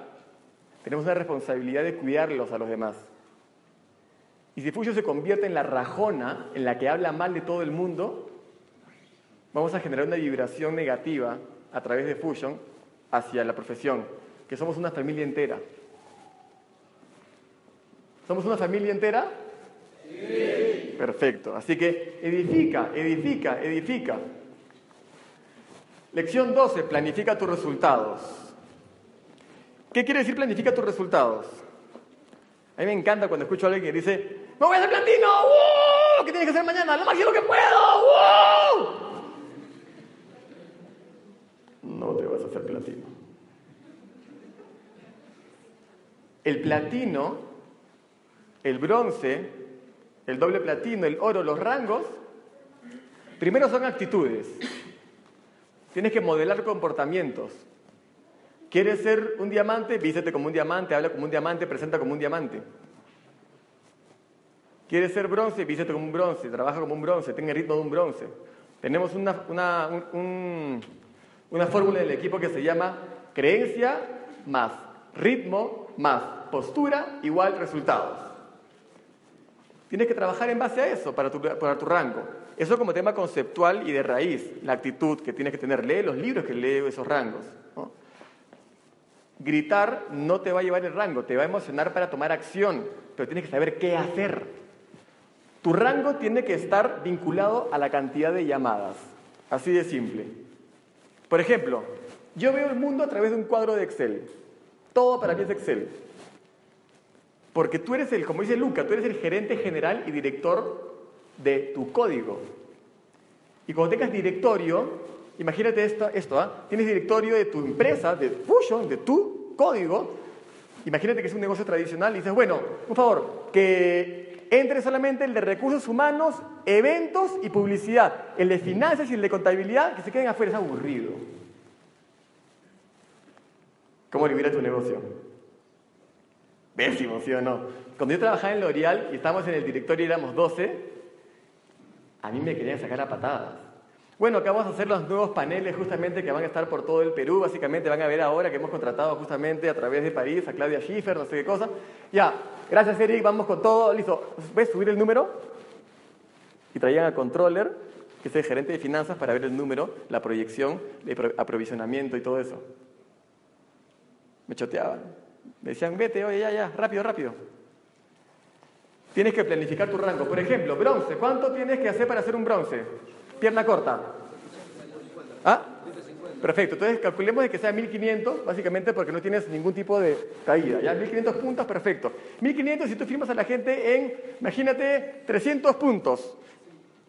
tenemos una responsabilidad de cuidarlos a los demás. Y si Fusion se convierte en la rajona en la que habla mal de todo el mundo, vamos a generar una vibración negativa a través de Fusion hacia la profesión, que somos una familia entera. ¿Somos una familia entera? Sí. Perfecto. Así que edifica, edifica, edifica. Lección 12, planifica tus resultados. ¿Qué quiere decir planifica tus resultados? A mí me encanta cuando escucho a alguien que dice, ¡Me voy a hacer platino! ¡Wow! ¿Qué tienes que hacer mañana? ¡Lo más que puedo! ¡Wow! Hacer platino. El platino, el bronce, el doble platino, el oro, los rangos, primero son actitudes. Tienes que modelar comportamientos. ¿Quieres ser un diamante? Vístete como un diamante, habla como un diamante, presenta como un diamante. ¿Quieres ser bronce? Vístete como un bronce, trabaja como un bronce, tenga el ritmo de un bronce. Tenemos una, un, una fórmula del equipo que se llama creencia más ritmo más postura igual resultados. Tienes que trabajar en base a eso para tu, para tu rango. Eso como tema conceptual y de raíz, la actitud que tienes que tener. Lee los libros que lee esos rangos. Gritar no te va a llevar el rango, te va a emocionar para tomar acción, pero tienes que saber qué hacer. Tu rango tiene que estar vinculado a la cantidad de llamadas. Así de simple. Por ejemplo, yo veo el mundo a través de un cuadro de Excel. Todo para mí es Excel. Porque tú eres el, como dice Luca, tú eres el gerente general y director de tu código. Y cuando tengas directorio, imagínate esto, esto ¿ah? tienes directorio de tu empresa, de Fusion, de tu código. Imagínate que es un negocio tradicional y dices, bueno, por favor, que entre solamente el de recursos humanos, eventos y publicidad. El de finanzas y el de contabilidad, que se queden afuera, es aburrido. ¿Cómo eliminar tu negocio? Pésimo, ¿sí o no? Cuando yo trabajaba en L'Oreal y estábamos en el directorio y éramos 12, a mí me querían sacar a patadas. Bueno, acá vamos a hacer los nuevos paneles justamente que van a estar por todo el Perú, básicamente van a ver ahora que hemos contratado justamente a través de París a Claudia Schiffer, no sé qué cosa. Ya, gracias Eric, vamos con todo, listo. ¿Ves subir el número? Y traían al controller, que es el gerente de finanzas, para ver el número, la proyección, de aprovisionamiento y todo eso. Me choteaban. Me decían, vete, oye, ya, ya, rápido, rápido. Tienes que planificar tu rango. Por ejemplo, bronce. ¿Cuánto tienes que hacer para hacer un bronce? Pierna corta. ¿Ah? Perfecto. Entonces calculemos de que sea 1500, básicamente porque no tienes ningún tipo de caída. ¿Ya? 1500 puntos, perfecto. 1500 si tú firmas a la gente en, imagínate, 300 puntos.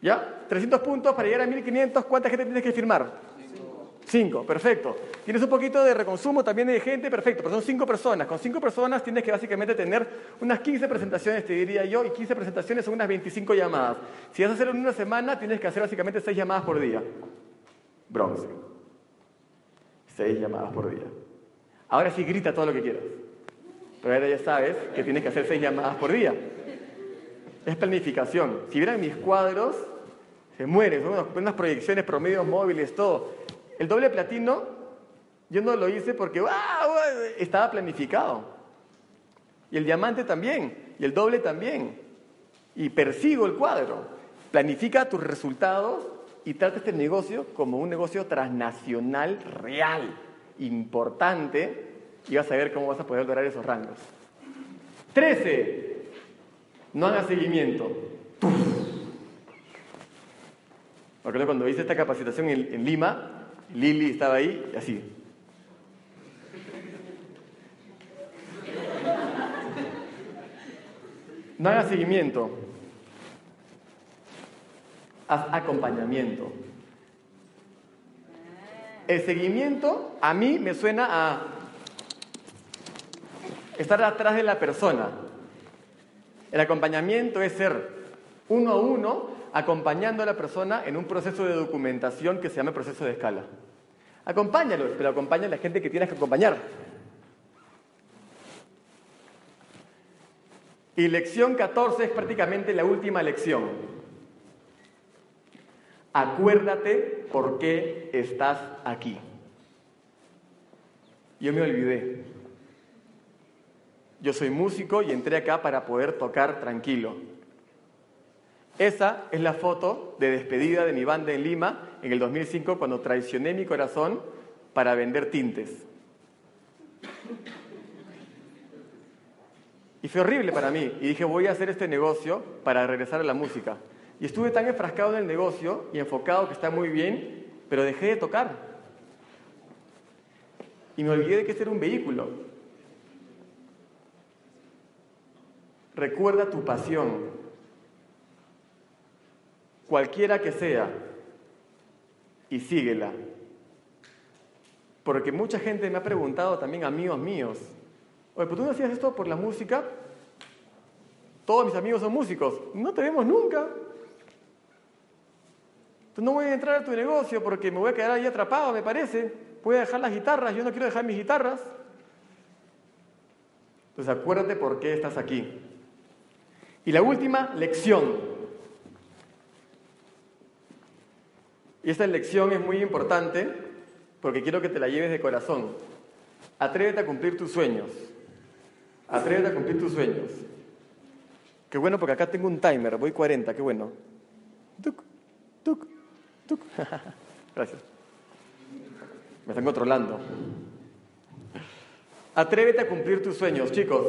¿Ya? 300 puntos para llegar a 1500, ¿cuánta gente tienes que firmar? Cinco, perfecto. Tienes un poquito de reconsumo también de gente, perfecto, pero son cinco personas. Con cinco personas tienes que básicamente tener unas 15 presentaciones, te diría yo, y 15 presentaciones son unas 25 llamadas. Si vas a hacerlo en una semana, tienes que hacer básicamente seis llamadas por día. Bronce. Seis llamadas por día. Ahora sí grita todo lo que quieras. Pero ahora ya sabes que tienes que hacer seis llamadas por día. Es planificación. Si vieran mis cuadros, se mueren. Son unas proyecciones, promedios móviles, todo. El doble platino, yo no lo hice porque estaba planificado. Y el diamante también, y el doble también. Y persigo el cuadro. Planifica tus resultados y trata este negocio como un negocio transnacional real, importante, y vas a ver cómo vas a poder lograr esos rangos. 13. No haga seguimiento. Porque cuando hice esta capacitación en Lima, Lili estaba ahí, así. No hagas seguimiento, haz acompañamiento. El seguimiento a mí me suena a estar atrás de la persona. El acompañamiento es ser uno a uno acompañando a la persona en un proceso de documentación que se llama proceso de escala. Acompáñalo, pero acompaña a la gente que tienes que acompañar. Y lección 14 es prácticamente la última lección. Acuérdate por qué estás aquí. Yo me olvidé. Yo soy músico y entré acá para poder tocar tranquilo. Esa es la foto de despedida de mi banda en Lima en el 2005 cuando traicioné mi corazón para vender tintes. Y fue horrible para mí. Y dije, voy a hacer este negocio para regresar a la música. Y estuve tan enfrascado en el negocio y enfocado que está muy bien, pero dejé de tocar. Y me olvidé de que este era un vehículo. Recuerda tu pasión, cualquiera que sea, y síguela. Porque mucha gente me ha preguntado también, amigos míos, oye, ¿pero tú no hacías esto por la música? Todos mis amigos son músicos. No te vemos nunca. No voy a entrar a tu negocio porque me voy a quedar ahí atrapado, me parece. Voy a dejar las guitarras, yo no quiero dejar mis guitarras. Entonces acuérdate por qué estás aquí. Y la última lección Y esta lección es muy importante porque quiero que te la lleves de corazón. Atrévete a cumplir tus sueños. Atrévete a cumplir tus sueños. Qué bueno porque acá tengo un timer, voy 40, qué bueno. Tuc, tuc, [LAUGHS] Gracias. Me están controlando. Atrévete a cumplir tus sueños, chicos.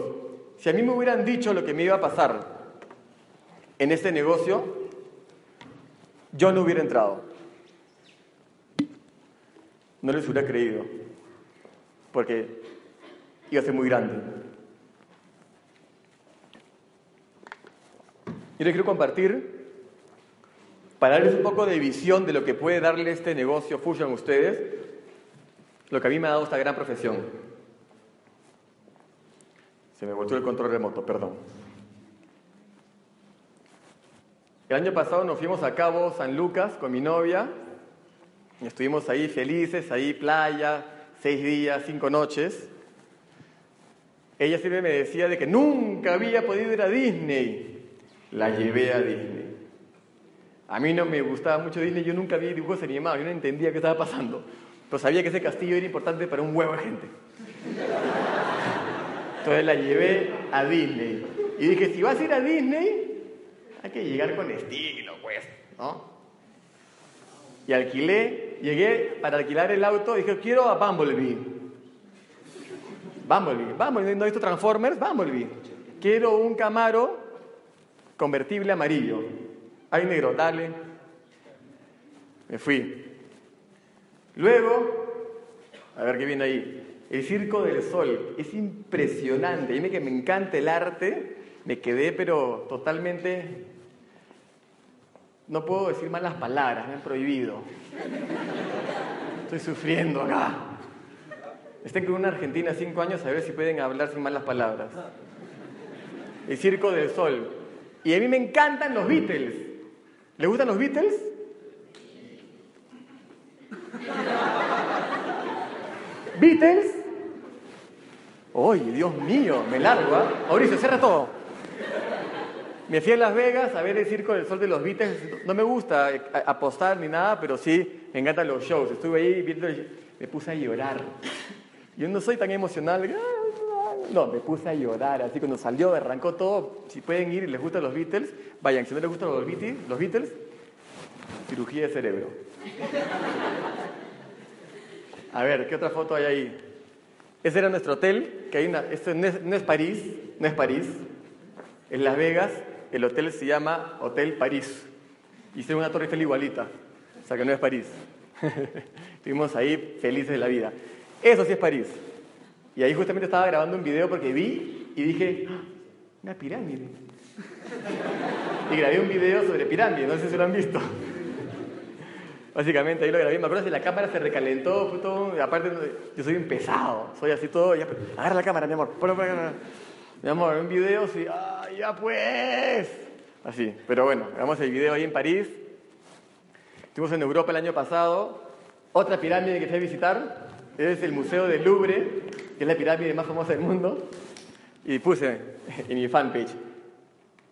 Si a mí me hubieran dicho lo que me iba a pasar en este negocio, yo no hubiera entrado no les hubiera creído, porque iba a ser muy grande. Yo les quiero compartir, para darles un poco de visión de lo que puede darle este negocio Fusion a ustedes, lo que a mí me ha dado esta gran profesión. Se me volvió el control remoto, perdón. El año pasado nos fuimos a Cabo San Lucas con mi novia Estuvimos ahí felices, ahí playa, seis días, cinco noches. Ella siempre me decía de que nunca había podido ir a Disney. La llevé a Disney. A mí no me gustaba mucho Disney, yo nunca vi dibujos animados, yo no entendía qué estaba pasando. Pero sabía que ese castillo era importante para un huevo de gente. Entonces la llevé a Disney. Y dije, si vas a ir a Disney, hay que llegar con estilo, pues, ¿no? Y alquilé, llegué para alquilar el auto y dije, quiero a Bumblebee. Bumblebee, Bumblebee, ¿no he visto Transformers? Bumblebee. Quiero un Camaro convertible amarillo. Ay, negro, dale. Me fui. Luego, a ver qué viene ahí. El Circo del Sol. Es impresionante. Dime que me encanta el arte. Me quedé, pero totalmente no puedo decir malas palabras, me han prohibido. estoy sufriendo acá. Estén con una argentina cinco años a ver si pueden hablar sin malas palabras. El Circo del Sol. Y a mí me encantan los Beatles. ¿Le gustan los Beatles? ¿Beatles? ¡Ay, Dios mío! Me largo, ¿ah? Mauricio, cierra todo. Me fui a Las Vegas a ver el Circo del Sol de los Beatles. No me gusta apostar ni nada, pero sí me encantan los shows. Estuve ahí viendo, me puse a llorar. Yo no soy tan emocional. No, me puse a llorar. Así cuando salió, arrancó todo. Si pueden ir y les gustan los Beatles, vayan. Si no les gustan los Beatles, los Beatles cirugía de cerebro. A ver, ¿qué otra foto hay ahí? Ese era nuestro hotel, que hay una, esto no es, no es París, no es París, en Las Vegas, el hotel se llama Hotel París. Tiene una torre Eiffel igualita, o sea que no es París. [LAUGHS] Estuvimos ahí felices de la vida. Eso sí es París. Y ahí justamente estaba grabando un video porque vi y dije, ah, una pirámide. y grabé un video sobre pirámides, no sé si lo han visto. Básicamente ahí lo grabé. Me acuerdo que la cámara se recalentó, aparte yo soy un pesado, soy así todo, agarra la cámara, mi amor, mi amor, un video, sí, ah, ya pues. Así, pero bueno, grabamos el video ahí en París. Estuvimos en Europa el año pasado. Otra pirámide que fui a visitar es el Museo del Louvre, que es la pirámide más famosa del mundo. Y puse en mi fanpage,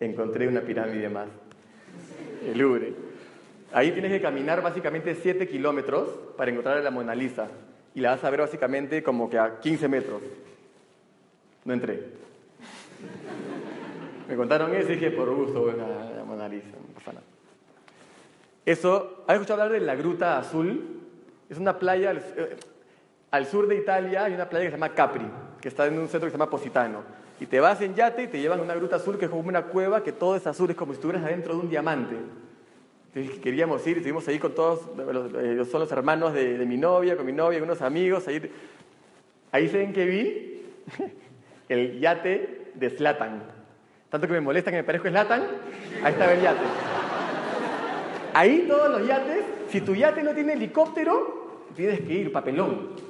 encontré una pirámide más, el Louvre. Ahí tienes que caminar básicamente 7 kilómetros para encontrar la Mona Lisa. Y la vas a ver básicamente como que a 15 metros. No entré. Me contaron eso y dije, por gusto, la, Mona Lisa, no pasa nada. Eso, ¿has escuchado hablar de la Gruta Azul? Es una playa al, sur de Italia, hay una playa que se llama Capri, que está en un centro que se llama Positano. Y te vas en yate y te llevan a una gruta azul que es como una cueva que todo es azul, es como si estuvieras adentro de un diamante queríamos ir, estuvimos ahí con todos, eh, son los hermanos de, mi novia, con mi novia, unos amigos. Ahí, ahí se ven que vi [LAUGHS] el yate de Slatan. Tanto que me molesta que me parezco Slatan, ahí está el yate. Ahí todos los yates, si tu yate no tiene helicóptero, tienes que ir, papelón.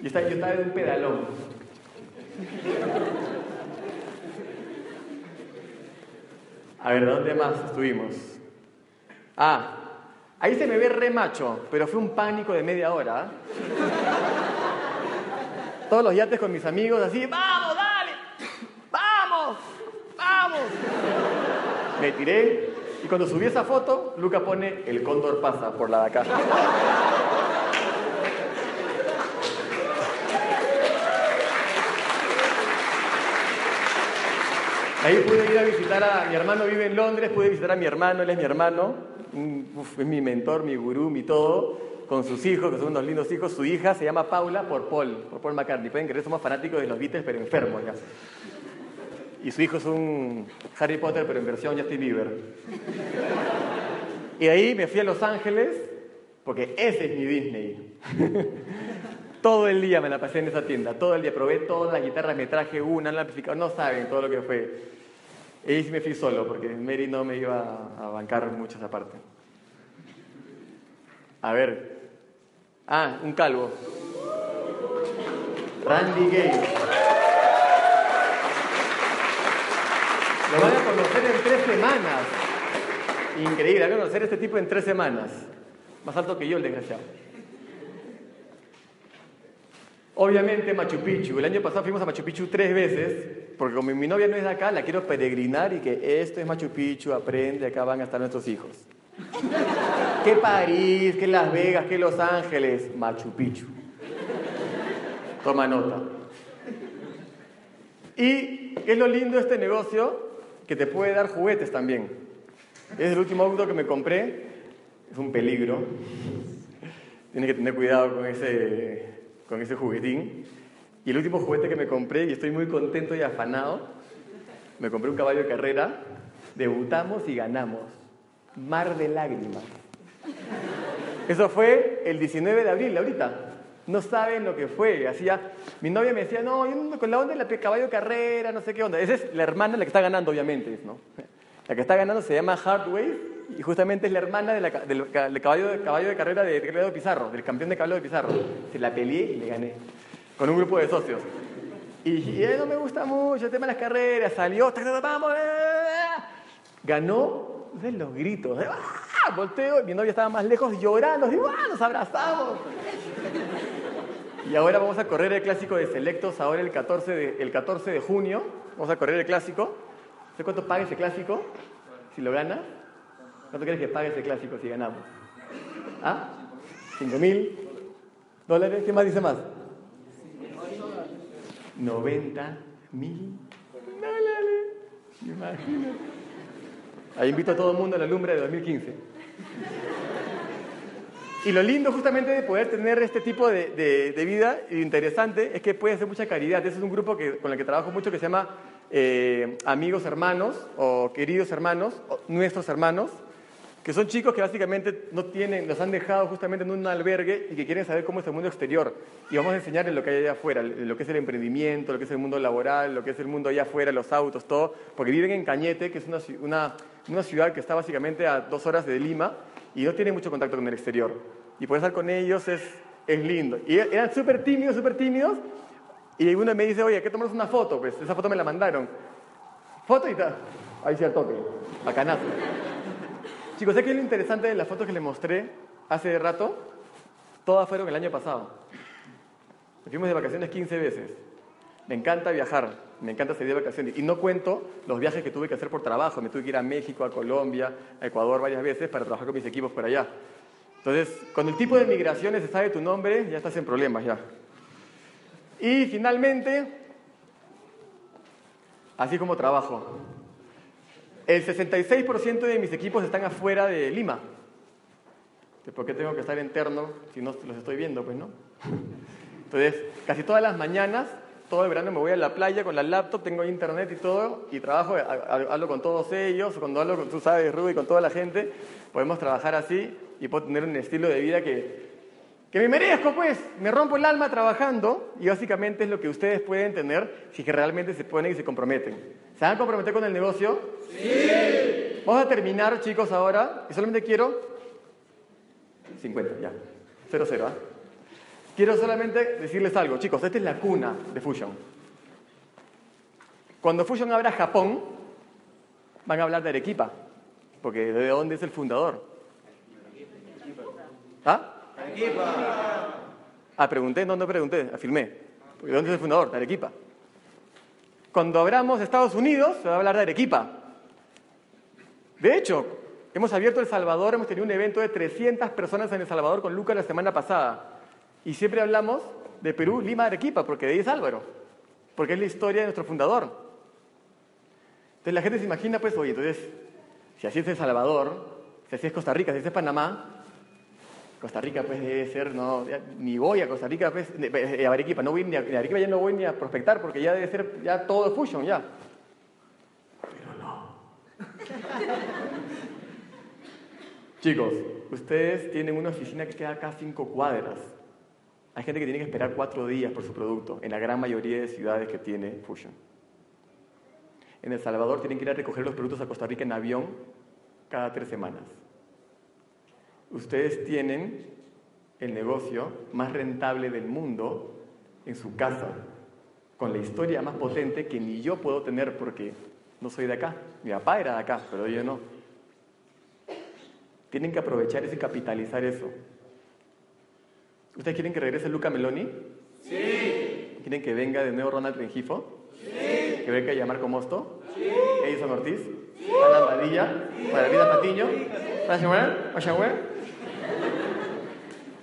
Yo estaba, yo estaba en un pedalón. A ver, ¿dónde más estuvimos? Ah, ahí se me ve re macho, pero fue un pánico de media hora. Todos los yates con mis amigos así, vamos, dale, vamos, vamos. Me tiré y cuando subí esa foto, Luca pone, el cóndor pasa por la de acá. Ahí pude ir a visitar a mi hermano, vive en Londres, pude visitar a mi hermano, él es mi hermano es mi mentor, mi gurú, mi todo, con sus hijos, que son unos lindos hijos. Su hija se llama Paula por Paul, por Paul McCartney. Pueden creer, somos fanáticos de los Beatles, pero enfermos ya. Y su hijo es un Harry Potter, pero en versión Justin Bieber. Y ahí me fui a Los Ángeles, porque ese es mi Disney. [LAUGHS] todo el día me la pasé en esa tienda, todo el día probé todas las guitarras, me traje una, el amplificador, no saben todo lo que fue. Y me fui solo, porque Mary no me iba a bancar mucho esa parte. A ver. Ah, un calvo. Randy Gay. Lo van a conocer en tres semanas. Increíble, van a conocer a este tipo en tres semanas. Más alto que yo, el desgraciado. Obviamente Machu Picchu. El año pasado fuimos a Machu Picchu tres veces, porque como mi novia no es de acá, la quiero peregrinar y que esto es Machu Picchu, aprende, acá van a estar nuestros hijos. ¿Qué París? ¿Qué Las Vegas? ¿Qué Los Ángeles? Machu Picchu. Toma nota. Y es lo lindo de este negocio, que te puede dar juguetes también. Es el último auto que me compré, es un peligro. Tienes que tener cuidado con ese con ese juguetín. Y el último juguete que me compré, y estoy muy contento y afanado, me compré un caballo de carrera, debutamos y ganamos. Mar de lágrimas. Eso fue el 19 de abril, ahorita. No saben lo que fue. Hacía, mi novia me decía, no, yo con la onda del caballo de carrera, no sé qué onda. Esa es la hermana la que está ganando, obviamente. ¿no? La que está ganando se llama Hardway y justamente es la hermana de del, ca- del caballo, de, caballo de carrera de Ricardo Pizarro, del campeón de caballo de Pizarro. Se la peleé y le gané, con un grupo de socios. Y, eh, no me gusta mucho el tema de las carreras, salió, tac, tac, vamos, eh. ganó de los gritos. eh, ¡ah! Volteo, mi novia estaba más lejos llorando, ¡ah! nos abrazamos. Y ahora vamos a correr el clásico de Selectos, ahora el 14 de, el 14 de junio. Vamos a correr el clásico. ¿Sé cuánto paga ese clásico? Si lo gana. ¿Cuánto quieres que pague ese clásico si ganamos? ¿Ah? ¿Cinco mil dólares? ¿Qué más dice más? 90 mil. Imagínate. Ahí invito a todo el mundo a la lumbre de 2015. Y lo lindo justamente de poder tener este tipo de, de- vida interesante es que puede hacer mucha caridad. Ese es un grupo que, con el que trabajo mucho que se llama eh, Amigos Hermanos o Queridos Hermanos, Nuestros Hermanos, que son chicos que básicamente no tienen, los han dejado justamente en un albergue y que quieren saber cómo es el mundo exterior. Y vamos a enseñarles lo que hay allá afuera, lo que es el emprendimiento, lo que es el mundo laboral, lo que es el mundo allá afuera, los autos, todo, porque viven en Cañete, que es una, una, una ciudad que está básicamente a dos horas de Lima y no tienen mucho contacto con el exterior. Y poder estar con ellos es, es lindo. Y e- eran súper tímidos, súper tímidos. Y uno me dice, oye, ¿qué tomamos una foto? Pues esa foto me la mandaron. Foto y tal. Ahí sí al toque. Bacanazo. Chicos, ¿sabes qué es lo interesante de las fotos que les mostré hace rato? Todas fueron el año pasado. Nos fuimos de vacaciones 15 veces. Me encanta viajar, me encanta salir de vacaciones. Y no cuento los viajes que tuve que hacer por trabajo. Me tuve que ir a México, a Colombia, a Ecuador varias veces para trabajar con mis equipos por allá. Entonces, cuando el tipo de migraciones se sabe tu nombre, ya estás en problemas ya. Y finalmente, así como trabajo. El 66% de mis equipos están afuera de Lima. ¿Por qué tengo que estar interno si no los estoy viendo? Pues no. [LAUGHS] Entonces, casi todas las mañanas, todo el verano me voy a la playa con la laptop, tengo internet y todo, y trabajo, ha- ha- hablo con todos ellos, cuando hablo con, tú sabes, Ruby, con toda la gente, podemos trabajar así y puedo tener un estilo de vida que, que me merezco, pues. Me rompo el alma trabajando y básicamente es lo que ustedes pueden tener si que realmente se ponen y se comprometen. ¿Se van a comprometer con el negocio? Sí. Vamos a terminar, chicos, ahora, y solamente quiero 50, ya. 0, 0, ¿ah? Quiero solamente decirles algo, chicos, esta es la cuna de Fusion. Cuando Fusion abra Japón, van a hablar de Arequipa, porque de dónde es el fundador. ¿Ah? Ah, pregunté, no, no pregunté, afirmé. ¿De dónde es el fundador? De Arequipa. Cuando abramos Estados Unidos, se va a hablar de Arequipa. De hecho, hemos abierto El Salvador, hemos tenido un evento de 300 personas en El Salvador con Lucas la semana pasada. Y siempre hablamos de Perú, Lima, Arequipa, porque de ahí es Álvaro. Porque es la historia de nuestro fundador. Entonces la gente se imagina, pues, oye, entonces, si así es El Salvador, si así es Costa Rica, si así es Panamá, Costa Rica, pues, debe ser, no, ya ni voy a Costa Rica, pues, a Arequipa, no voy ni a, Arequipa ya no voy ni a prospectar, porque ya debe ser ya todo fusion, ya. [LAUGHS] Chicos, ustedes tienen una oficina que queda acá a cinco cuadras. Hay gente que tiene que esperar cuatro días por su producto, en la gran mayoría de ciudades que tiene Fusion. En El Salvador tienen que ir a recoger los productos a Costa Rica en avión cada tres semanas. Ustedes tienen el negocio más rentable del mundo en su casa, con la historia más potente que ni yo puedo tener porque no soy de acá. Mi papá era de acá, pero yo no. Tienen que aprovechar eso y capitalizar eso. ¿Ustedes quieren que regrese Luca Meloni? Sí. ¿Quieren que venga de nuevo Ronald Rengifo? Sí. ¿Que venga Marco Mosto? Sí. Edison Ortiz? Sí. Alan Padilla? Maravilla Patiño? ¿Rashawer?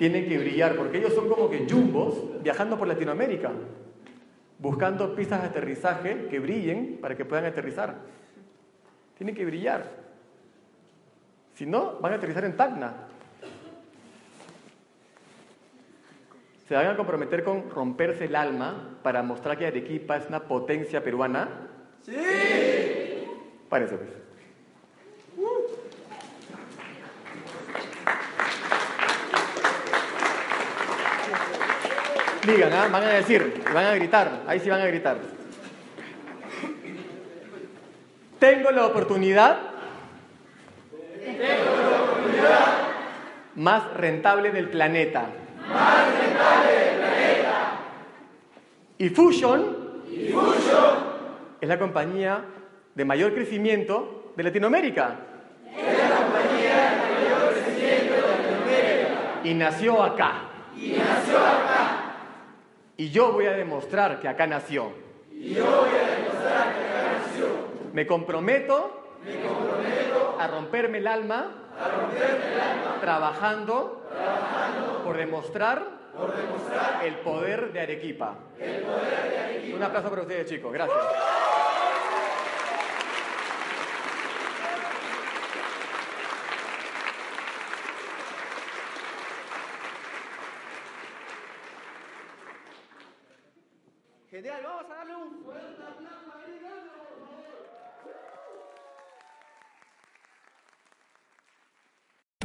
Tienen que brillar, porque ellos son como que jumbos viajando por Latinoamérica, buscando pistas de aterrizaje que brillen para que puedan aterrizar. Tienen que brillar. Si no, van a aterrizar en Tacna. ¿Se van a comprometer con romperse el alma para mostrar que Arequipa es una potencia peruana? ¡Sí! Parece pues. Digan, ¿ah? van a decir, van a gritar, ahí sí van a gritar. Tengo la oportunidad más rentable del planeta. Más rentable del planeta. Y Fusion, es la compañía de mayor crecimiento de Latinoamérica. Es la compañía de mayor crecimiento de Latinoamérica. Y nació acá. Y nació acá. Y yo voy a demostrar que acá nació. Y yo voy a demostrar que acá nació. Me comprometo, me comprometo a romperme el alma, a romperme el alma trabajando, trabajando por demostrar, por demostrar el poder de Arequipa. El poder de Arequipa. Un aplauso para ustedes, chicos. Gracias. Genial, vamos a darle un fuerte aplauso a Eric